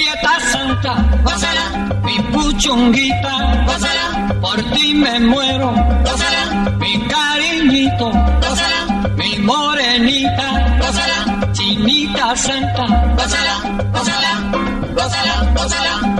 Prieta santa, gózala, mi puchunguita, gózala, por ti me muero, gózala, mi cariñito, gózala, mi morenita, gózala, chinita santa, gózala, gózala, gózala, gózala,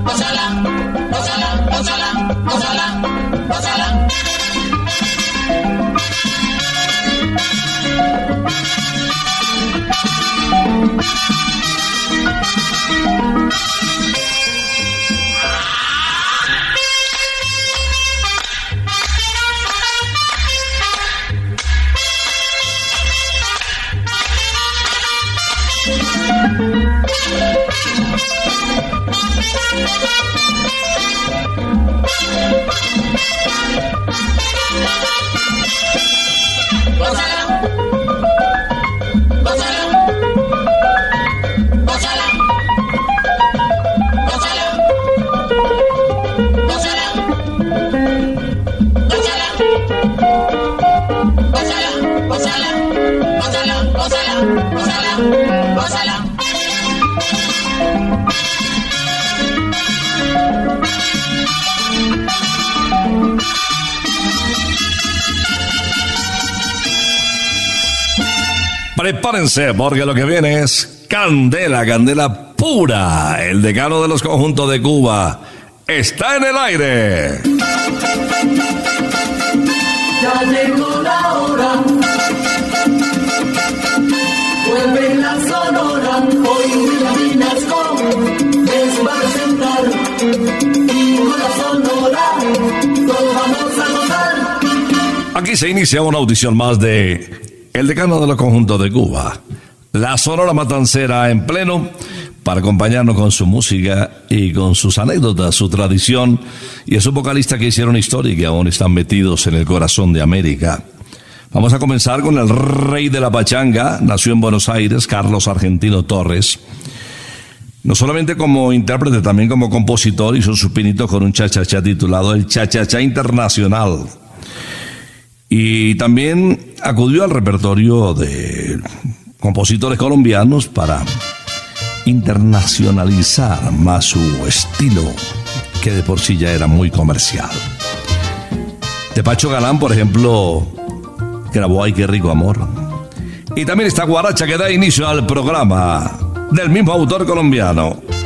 Gózala. Prepárense porque lo que viene es candela, candela pura. El decano de los conjuntos de Cuba está en el aire. Ya llegó la hora. Se inicia una audición más de El decano de los conjuntos de Cuba. La Sonora Matancera en pleno para acompañarnos con su música y con sus anécdotas, su tradición y esos vocalistas que hicieron historia y que aún están metidos en el corazón de América. Vamos a comenzar con el rey de la pachanga, nació en Buenos Aires, Carlos Argentino Torres. No solamente como intérprete, también como compositor, hizo su pinito con un cha-cha-cha titulado El Cha-cha-cha Internacional. Y también acudió al repertorio de compositores colombianos para internacionalizar más su estilo, que de por sí ya era muy comercial. De Pacho Galán, por ejemplo, grabó Ay, qué rico amor. Y también esta guaracha que da inicio al programa del mismo autor colombiano.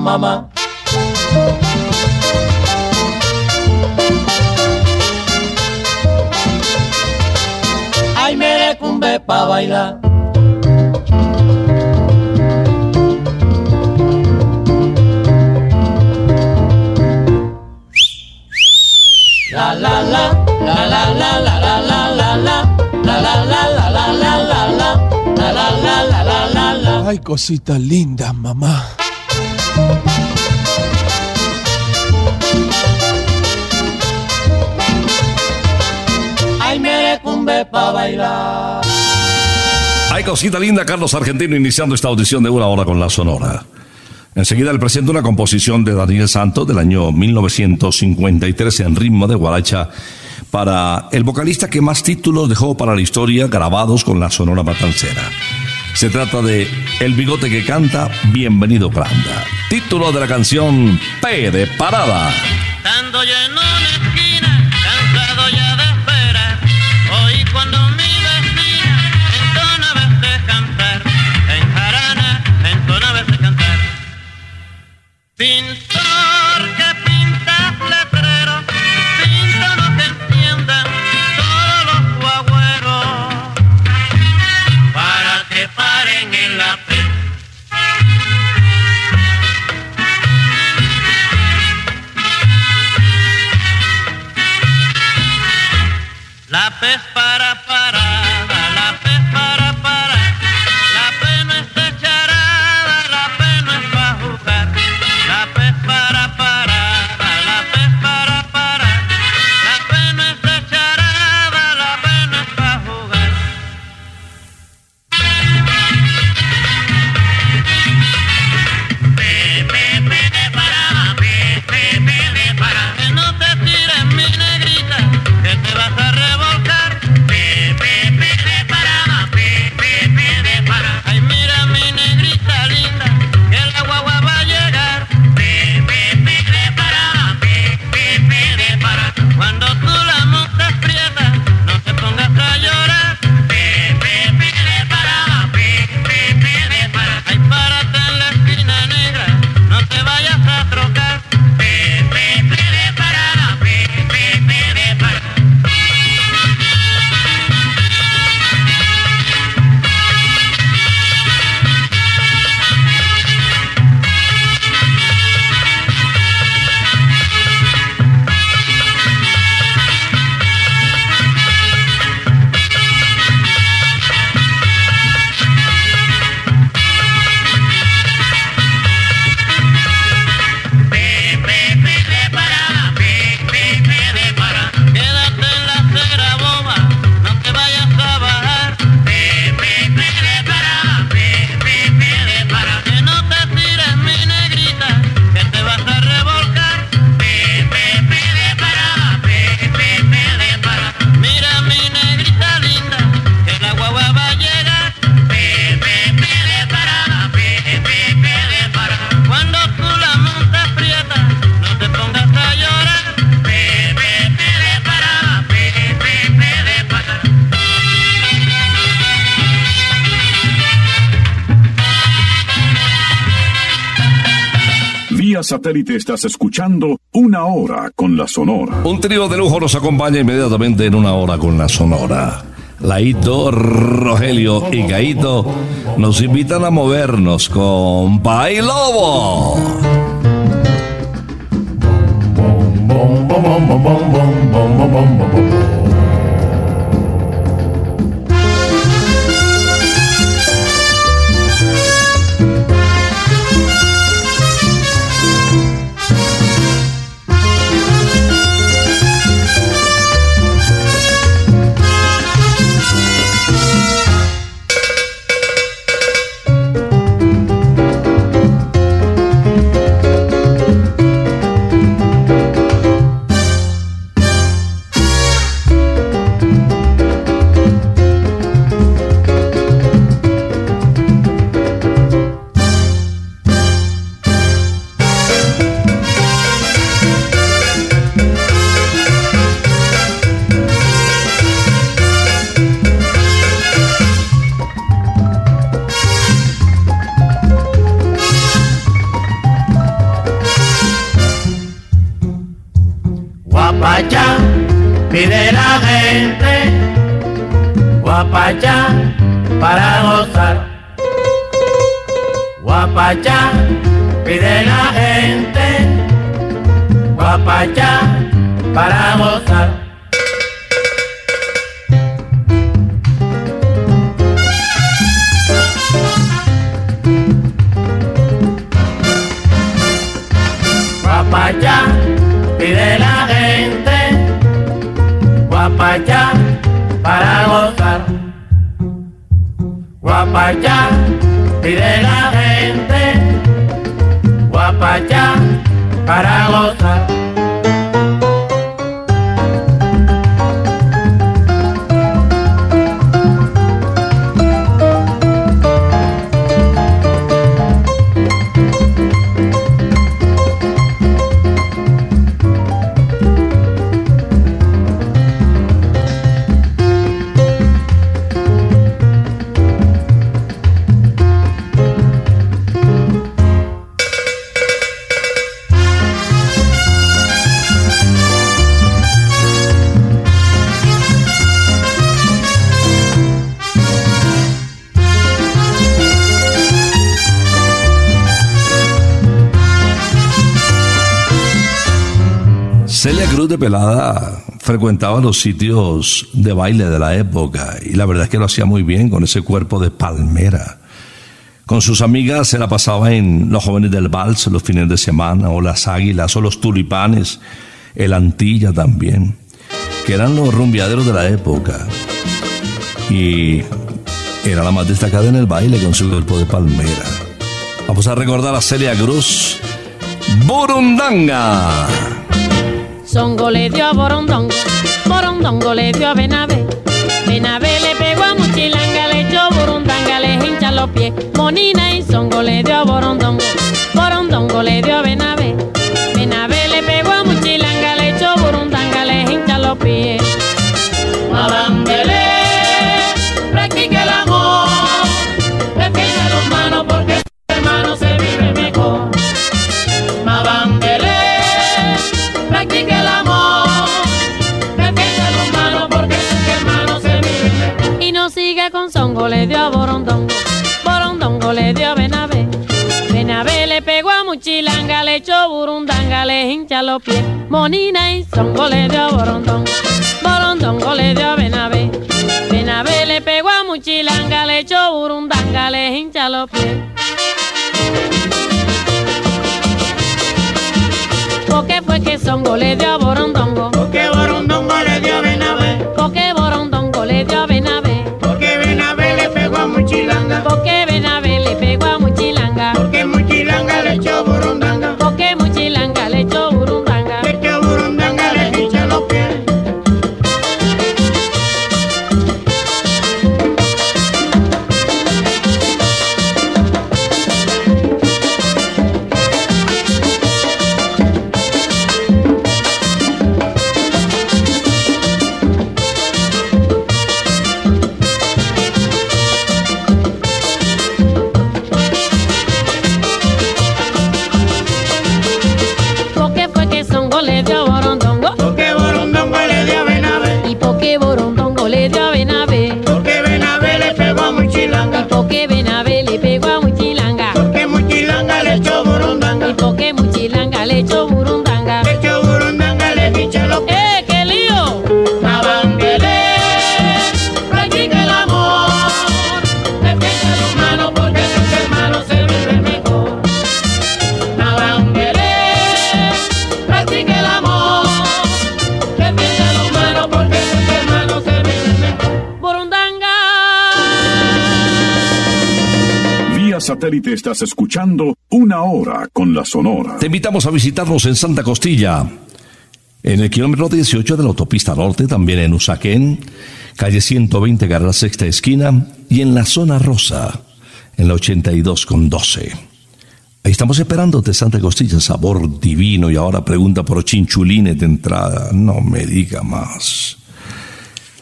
mamá. Ay, merecumbe pa' bailar. la la la la la la la Ay, cositas lindas, mamá. Pa' bailar. ¡Ay, cosita linda! Carlos Argentino iniciando esta audición de una hora con la Sonora. Enseguida le presento una composición de Daniel Santos del año 1953 en ritmo de guaracha para el vocalista que más títulos dejó para la historia grabados con la Sonora Matancera. Se trata de El bigote que canta, Bienvenido Granda. Título de la canción P de Parada. Estando yo en satélite estás escuchando Una Hora con la Sonora. Un trío de lujo nos acompaña inmediatamente en Una Hora con la Sonora. Laito, Rogelio y Gaito nos invitan a movernos con Pai Lobo. Pelada frecuentaba los sitios de baile de la época y la verdad es que lo hacía muy bien con ese cuerpo de palmera. Con sus amigas se la pasaba en los jóvenes del vals los fines de semana, o las águilas, o los tulipanes, el Antilla también, que eran los rumbeaderos de la época. Y era la más destacada en el baile con su cuerpo de palmera. Vamos a recordar a Celia Cruz, Burundanga. Songo le dio a Borondongo, Borondongo le dio a Benavé. Benavé le pegó a Muchilanga, le echó Burundanga, le hincha los pies. Monina y Songo le dio a Borondongo, Borondongo le dio a Benavé. Echó Burundanga, le hincha los pies. Monina y Songo le dio a Borondongo, le dio Benavé. Benavé le pegó a Muchilanga, le echó Burundanga, le hincha los pies. Porque fue que Songo le dio Borondongo, Porque Borondongo le satélite estás escuchando Una Hora con la Sonora. Te invitamos a visitarnos en Santa Costilla, en el kilómetro 18 de la autopista norte, también en Usaquén, calle 120, carrera sexta esquina, y en la zona rosa, en la 82 con 12. Ahí estamos esperándote, Santa Costilla, sabor divino, y ahora pregunta por chinchulines de entrada. No me diga más.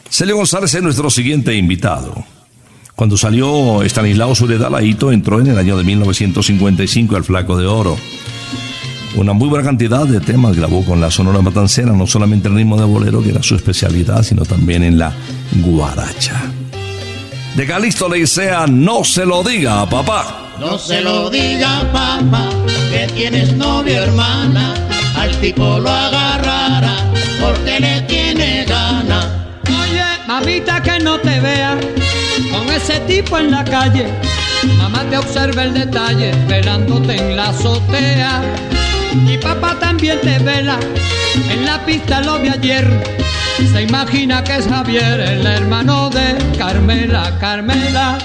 Celio González es nuestro siguiente invitado. Cuando salió Estanislao Laito, entró en el año de 1955 al Flaco de Oro. Una muy buena cantidad de temas grabó con la Sonora Matancera, no solamente el ritmo de bolero, que era su especialidad, sino también en la guaracha. De Calixto Leicea, no se lo diga, papá. No se lo diga, papá, que tienes novia hermana, al tipo lo agarrará, porque le tiene gana. Oye, mamita, que no te vea con ese tipo en la calle. Mamá te observa el detalle, velándote en la azotea. Y papá también te vela, en la pista lo vi ayer. Se imagina que es Javier, el hermano de Carmela, Carmela.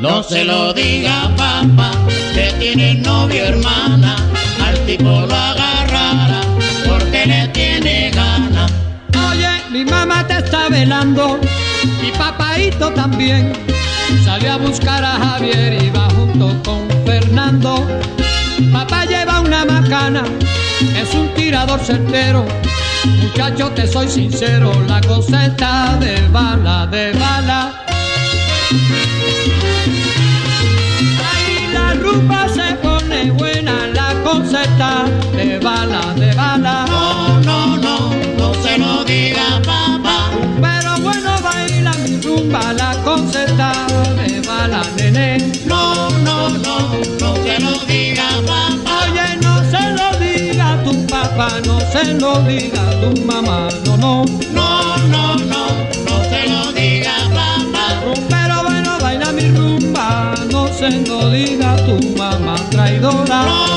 No se lo diga papá, que tiene novio hermana tipo lo agarrará porque le tiene gana. Oye, mi mamá te está velando, mi papaito también. Salió a buscar a Javier y va junto con Fernando. Papá lleva una macana, es un tirador certero. Muchacho, te soy sincero, la cosa está de bala, de bala. Ahí la rumba está de bala, de bala. No, no, no, no se lo diga papá. Pero bueno baila mi rumba, la conceta de bala, nene. No, no, no, no se lo diga papá. Oye, no se lo diga tu papá, no se lo diga tu mamá, no, no. No, no, no, no se lo diga papá. Pero bueno baila mi rumba, no se lo diga tu mamá traidora. No,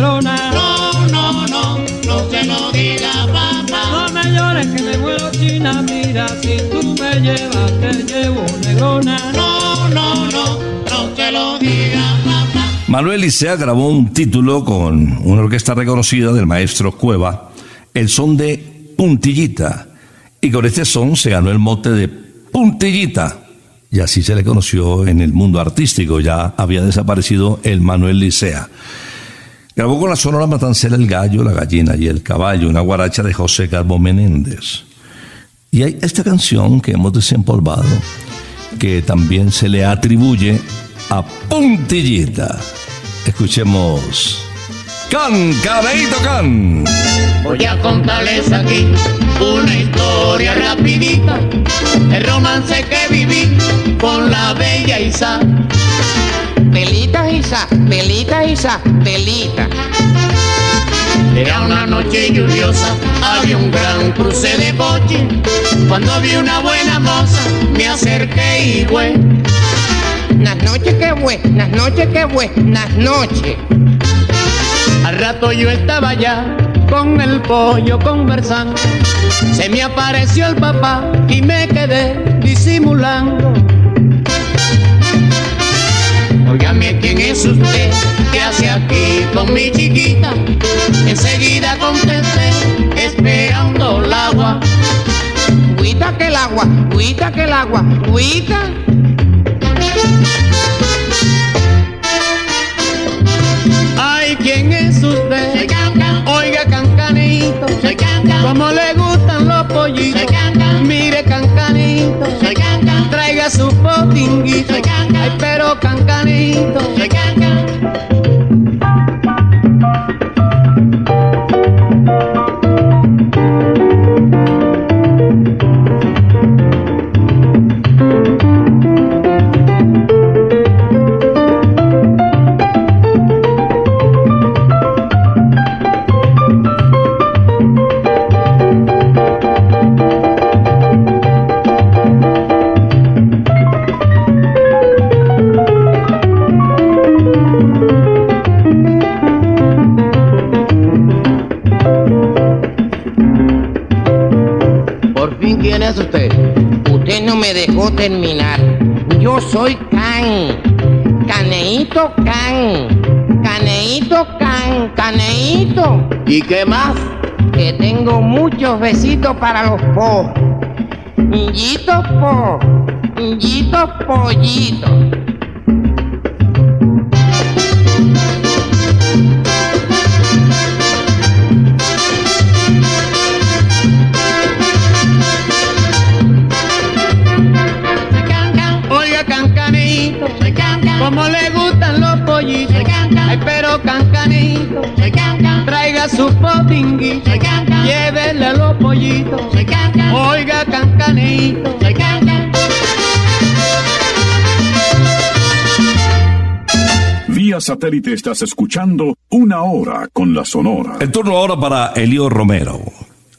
No, no, no, no se lo diga papá. No me llores que me muero china, mira. Si tú me llevas, te llevo, negrona. No, no, no, no se lo diga papá. Manuel Licea grabó un título con una orquesta reconocida del maestro Cueva, el son de Puntillita, y con este son se ganó el mote de Puntillita, y así se le conoció en el mundo artístico, ya había desaparecido el Manuel Licea. Grabó con la sonora matancera El Gallo, La Gallina y El Caballo, una guaracha de José Carbo Menéndez. Y hay esta canción que hemos desempolvado, que también se le atribuye a Puntillita. Escuchemos. Can, caneito can. Voy a contarles aquí una historia rapidita, el romance que viví con la bella Isa. Pelita, Isa, pelita, Isa, pelita. Era una noche lluviosa, había un gran cruce de coche. Cuando vi una buena moza, me acerqué y fue. Las noches que buenas noches que buenas noches. Al rato yo estaba ya con el pollo conversando. Se me apareció el papá y me quedé disimulando. Es usted? ¿Qué hace aquí con mi chiquita? Enseguida contesté, esperando el agua. Cuita que el agua, cuita que el agua, cuita. Ay, pero cancanito, terminar. Yo soy Can, Caneito Can, Caneito Can, Caneito. ¿Y qué más? Que tengo muchos besitos para los po. Yito po, yito pollito. Traiga su potinguito, llévele a los pollitos. Oiga, Vía satélite estás escuchando Una Hora con la Sonora. El turno ahora para Elio Romero.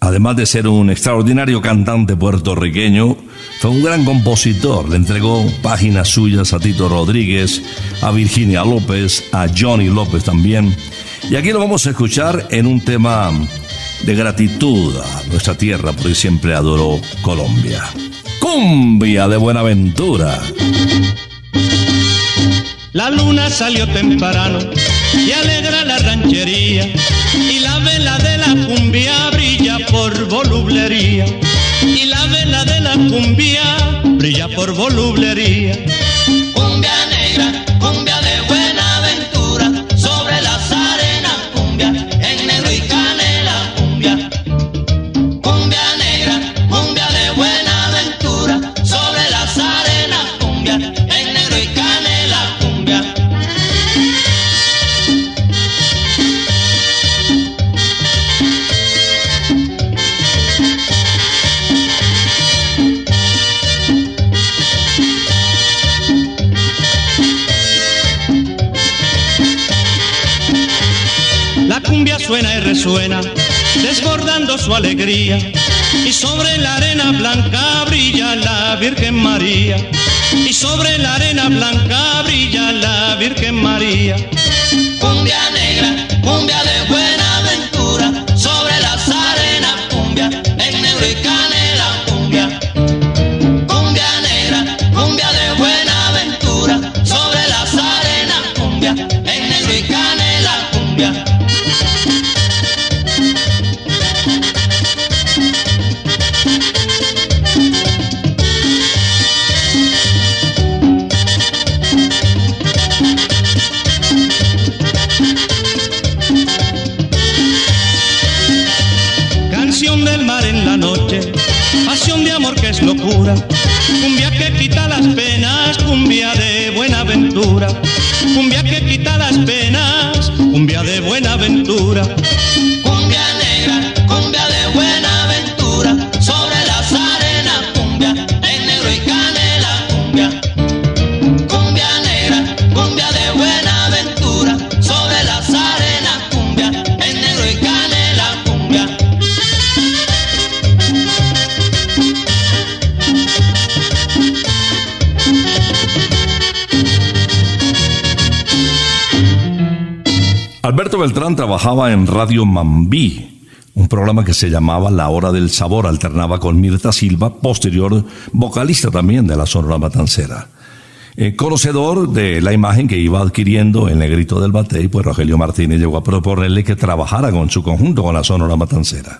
Además de ser un extraordinario cantante puertorriqueño, fue un gran compositor. Le entregó páginas suyas a Tito Rodríguez, a Virginia López, a Johnny López también. Y aquí lo vamos a escuchar en un tema de gratitud a nuestra tierra, porque siempre adoró Colombia. Cumbia de Buenaventura. La luna salió temprano y alegra la ranchería y la vela de la cumbia brilla por volublería y la vela de la cumbia brilla por volublería. Resuena, desbordando su alegría. Y sobre la arena blanca brilla la Virgen María. Y sobre la arena blanca brilla la Virgen María. Cumbia Alberto Beltrán trabajaba en Radio Mambí, un programa que se llamaba La Hora del Sabor, alternaba con Mirta Silva, posterior vocalista también de la Sonora Matancera. Eh, conocedor de la imagen que iba adquiriendo el negrito del Batey, pues Rogelio Martínez llegó a proponerle que trabajara con su conjunto con la Sonora Matancera.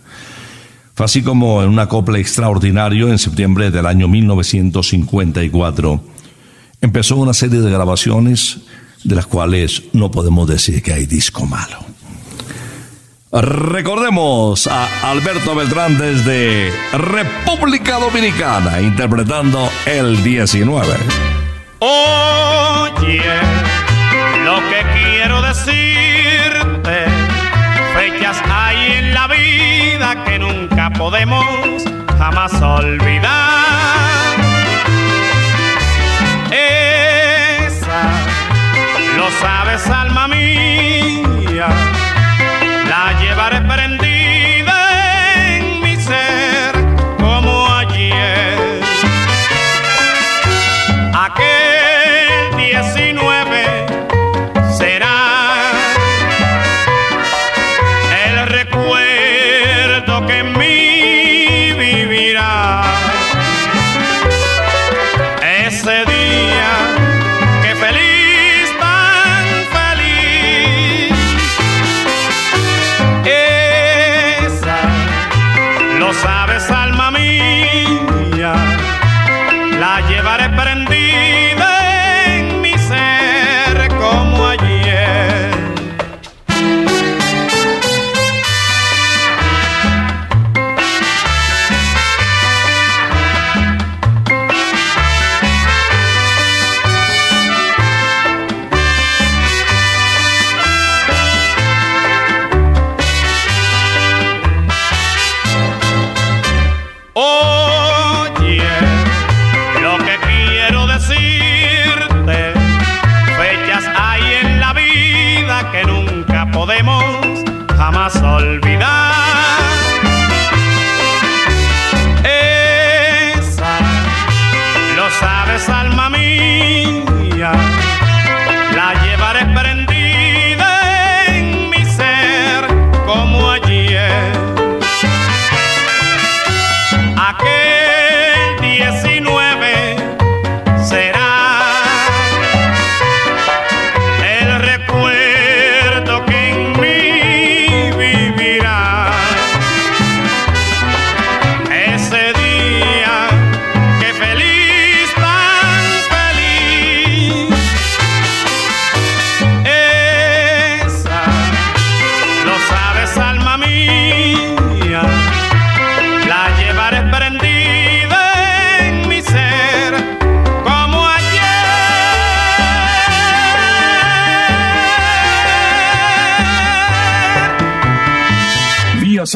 Fue así como en un acople extraordinario en septiembre del año 1954 empezó una serie de grabaciones de las cuales no podemos decir que hay disco malo. Recordemos a Alberto Beltrán desde República Dominicana interpretando el 19. Oye, lo que quiero decirte, fechas hay en la vida que nunca podemos jamás olvidar. Sabes, alma mía, la llevaré prendida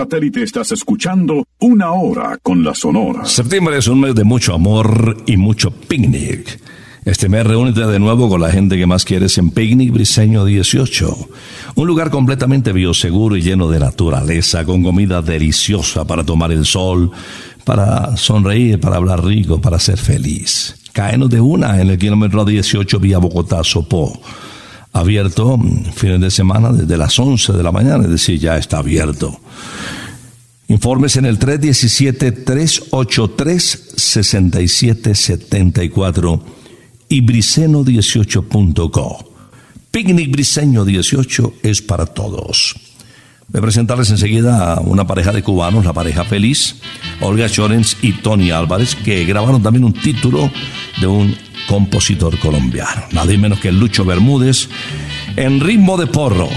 satélite estás escuchando Una Hora con la Sonora. Septiembre es un mes de mucho amor y mucho picnic. Este mes reúnete de nuevo con la gente que más quieres en Picnic Briseño 18. Un lugar completamente bioseguro y lleno de naturaleza, con comida deliciosa para tomar el sol, para sonreír, para hablar rico, para ser feliz. Caenos de una en el kilómetro 18 vía Bogotá, Sopó. Abierto mm, fines de semana desde las 11 de la mañana, es decir, ya está abierto. Informes en el 317-383-6774 y briceno18.co. Picnic Briseño 18 es para todos. Voy a presentarles enseguida a una pareja de cubanos, la pareja feliz, Olga Chorens y Tony Álvarez, que grabaron también un título de un compositor colombiano, nadie menos que Lucho Bermúdez, en ritmo de porro.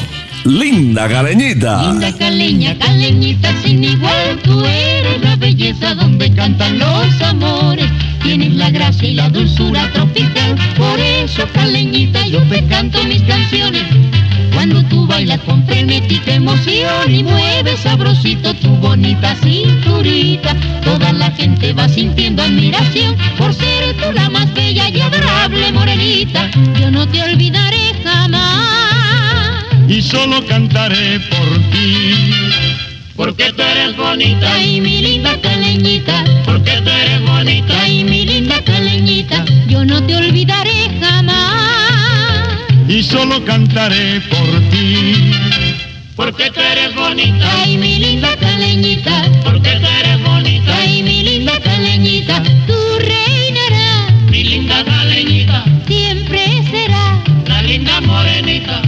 Linda caleñita. Linda caleña, caleñita sin igual, tú eres la belleza donde cantan los amores. Tienes la gracia y la dulzura tropical, por eso caleñita yo te canto mis canciones. Emoción y mueves sabrosito tu bonita cinturita, toda la gente va sintiendo admiración por ser tú la más bella y adorable morenita. Yo no te olvidaré jamás. y solo cantaré por ti. Porque tú eres bonita y mi linda caleñita. Porque tú eres bonita y mi linda caleñita. Yo no te olvidaré jamás. Y solo cantaré por ti. Porque tú eres bonita y mi linda caleñita. Porque tú eres bonita y mi linda caleñita. Tú reinarás, mi linda caleñita. Siempre será la linda morenita.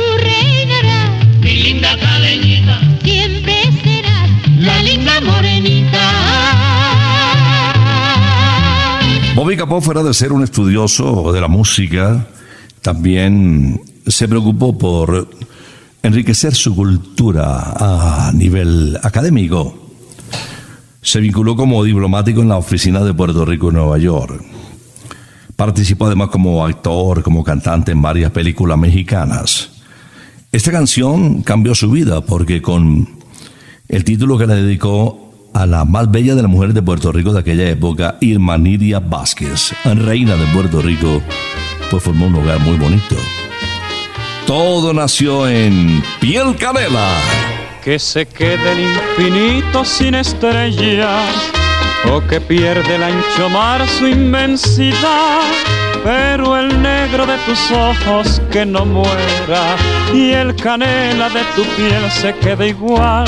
Capó, fuera de ser un estudioso de la música, también se preocupó por enriquecer su cultura a nivel académico. Se vinculó como diplomático en la oficina de Puerto Rico en Nueva York. Participó además como actor, como cantante en varias películas mexicanas. Esta canción cambió su vida porque con el título que le dedicó a la más bella de las mujeres de Puerto Rico de aquella época, Irma Nidia Vázquez, reina de Puerto Rico, pues formó un hogar muy bonito. todo nació en Piel Canela. Que se quede el infinito sin estrellas o que pierde el ancho mar su inmensidad. Pero el negro de tus ojos que no muera y el canela de tu piel se quede igual.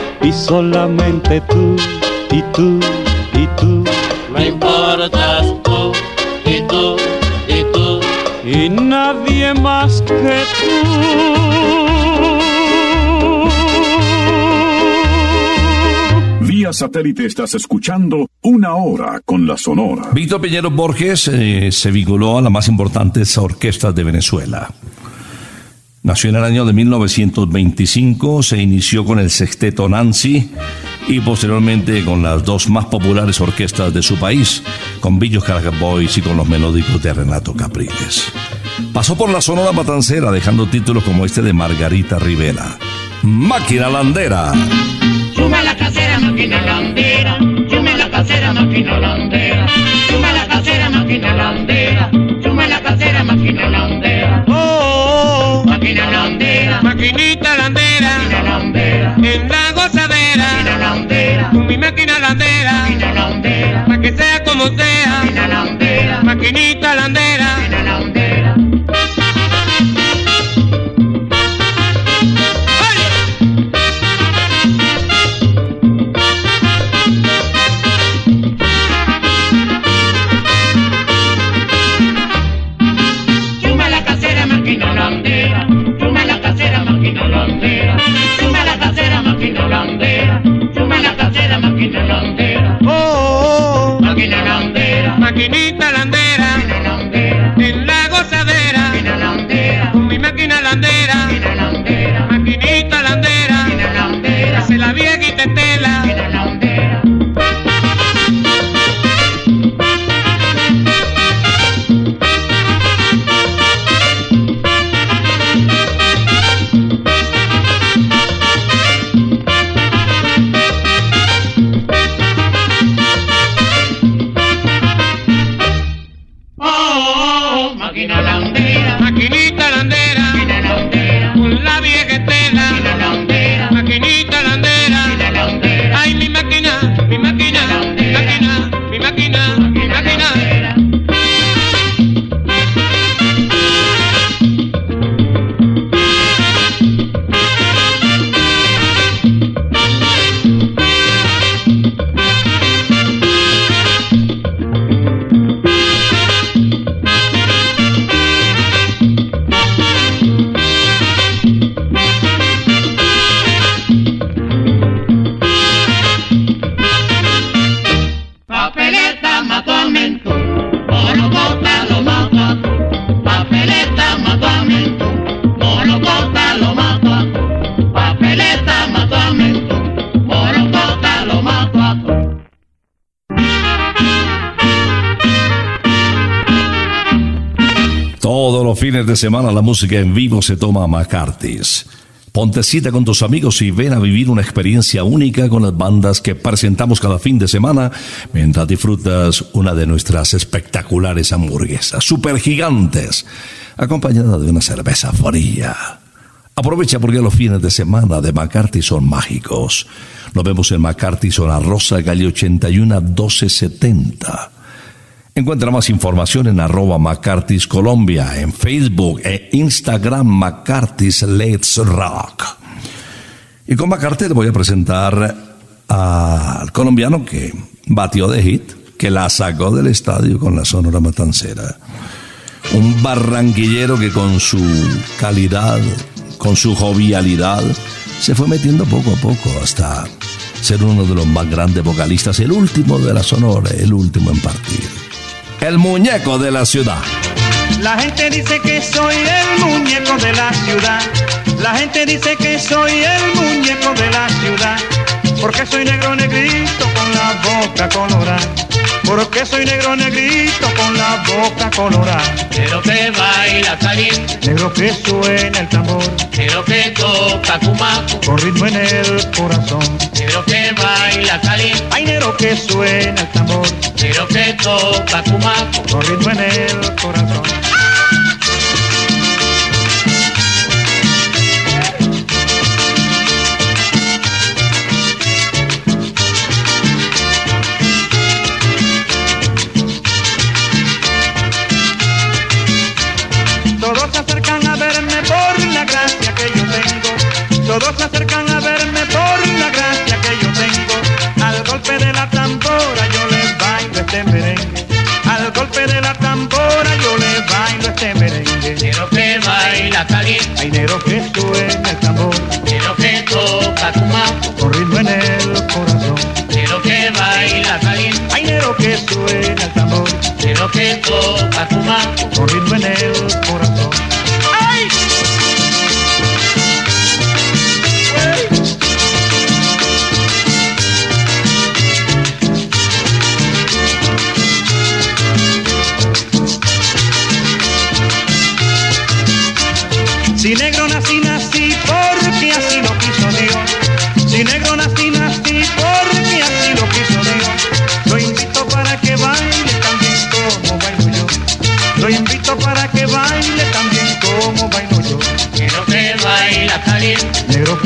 y solamente tú y tú y tú. Me importas tú y tú y tú y nadie más que tú. Vía satélite estás escuchando una hora con la Sonora. Víctor Piñero Borges eh, se vinculó a las más importantes orquestas de Venezuela. Nació en el año de 1925, se inició con el sexteto Nancy y posteriormente con las dos más populares orquestas de su país, con Billos Caracas Boys y con los melódicos de Renato Capriles. Pasó por la Sonora Matancera dejando títulos como este de Margarita Rivera. Máquina Landera. Suma la casera, máquina landera. Suma la casera, máquina landera. Suma la casera, máquina landera. Suma la casera, máquina landera. Maquinita landera, en la gozadera, con mi máquina landera, pa' que sea como sea, maquinita landera. Fines de semana la música en vivo se toma a McCarthy's. Ponte cita con tus amigos y ven a vivir una experiencia única con las bandas que presentamos cada fin de semana mientras disfrutas una de nuestras espectaculares hamburguesas, super gigantes, acompañada de una cerveza fría. Aprovecha porque los fines de semana de McCarthy son mágicos. Nos vemos en McCarthy, zona Rosa, calle 81 1270. Encuentra más información en arroba en Facebook e Instagram McCarthy's Let's Rock. Y con McCarthy te voy a presentar al colombiano que batió de hit, que la sacó del estadio con la Sonora Matancera. Un barranquillero que con su calidad, con su jovialidad, se fue metiendo poco a poco hasta ser uno de los más grandes vocalistas, el último de la Sonora, el último en partir. El muñeco de la ciudad. La gente dice que soy el muñeco de la ciudad. La gente dice que soy el muñeco de la ciudad. Porque soy negro negrito con la boca colorada. Porque soy negro negrito con la boca colorada. Negro que baila caliente, Negro que suena el tambor. negro que toca cumaco, Con ritmo en el corazón. negro que baila caliente, Hay negro que suena el tambor. negro que toca cumaco, Con ritmo en el corazón. Todos se acercan a verme por la gracia que yo tengo. Al golpe de la tambora yo les bailo este merengue. Al golpe de la tambora yo les bailo este merengue. negro que baila caliente, Hay negro que suena el tambor. negro que toca cumaco, Con ritmo en el corazón. negro que baila caliente, Hay negro que suena el tambor. negro que toca cumaco, Con ritmo en el corazón.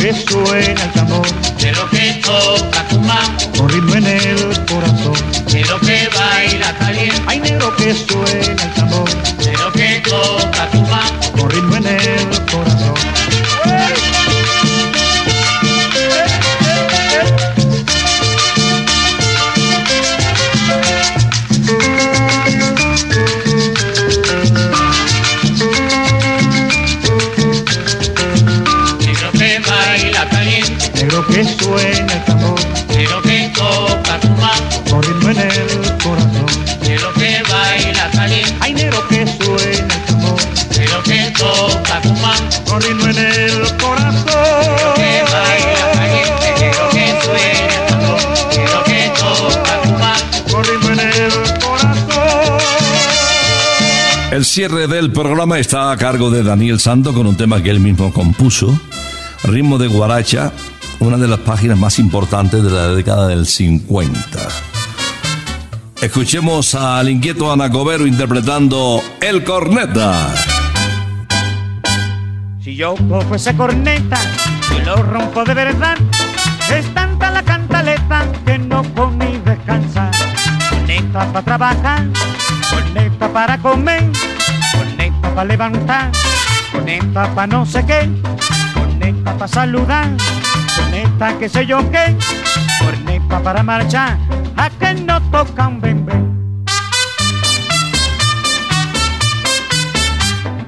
Que suena el tambor, negro que toca cumaco, con ritmo en el corazón. negro que baila caliente, Hay negro que suena cierre del programa está a cargo de Daniel Santo con un tema que él mismo compuso, Ritmo de Guaracha, una de las páginas más importantes de la década del 50. Escuchemos al inquieto Anacobero interpretando El Corneta. Si yo cojo ese corneta y lo rompo de verdad, es tanta la cantaleta que no con ni descansar. Corneta para trabajar, corneta para comer, para levantar, corneta para no sé qué, corneta para saludar, corneta que sé yo qué, corneta para marchar, a que no toca un bembé.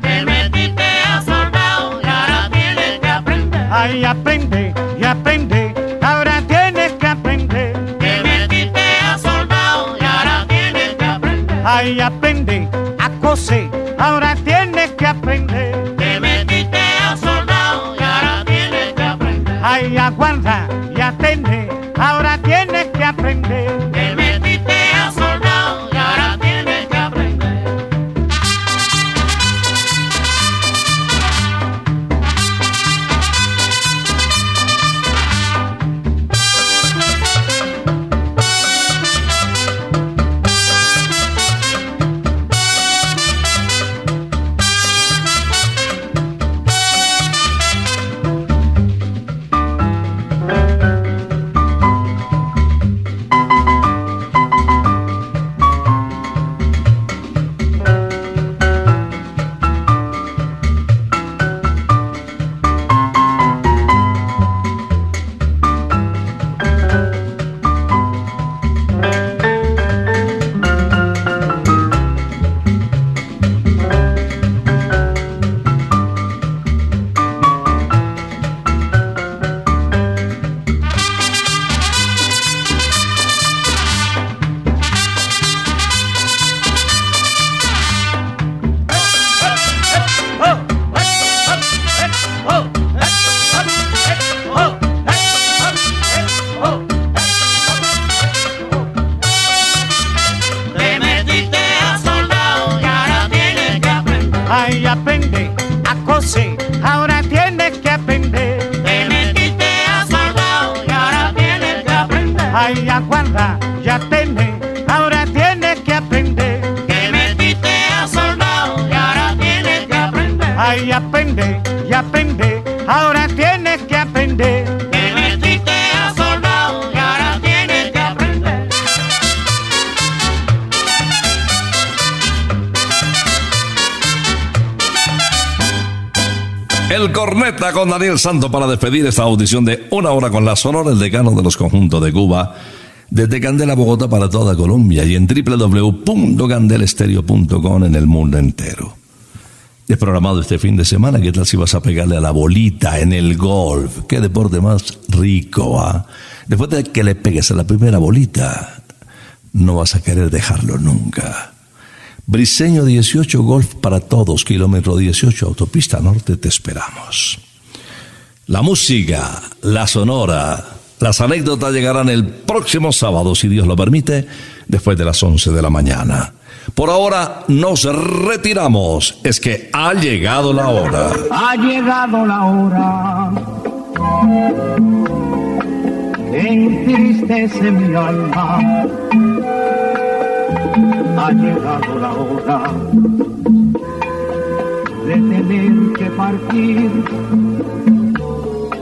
te metiste a soldado y ahora tienes que aprender, Ay, aprende y aprende, ahora tienes que aprender. te metiste a soldado y ahora tienes que aprender, Ay, aprende a aprender. te metiste a soldado y ahora tienes que aprender, Ay, aguarda y atende, ahora tienes que aprender. Con Daniel Santo para despedir esta audición de una hora con la sonora, el decano de los conjuntos de Cuba, desde Candela, Bogotá para toda Colombia y en www.candelestereo.com en el mundo entero. Es programado este fin de semana, ¿qué tal si vas a pegarle a la bolita en el golf? Qué deporte más rico, ¿ah? Después de que le pegues a la primera bolita, no vas a querer dejarlo nunca. Briseño 18 Golf para todos, kilómetro 18 Autopista Norte, te esperamos. La música, la sonora, las anécdotas llegarán el próximo sábado, si Dios lo permite, después de las 11 de la mañana. Por ahora nos retiramos, es que ha llegado la hora. Ha llegado la hora. Entristece mi alma. Ha llegado la hora de tener que partir.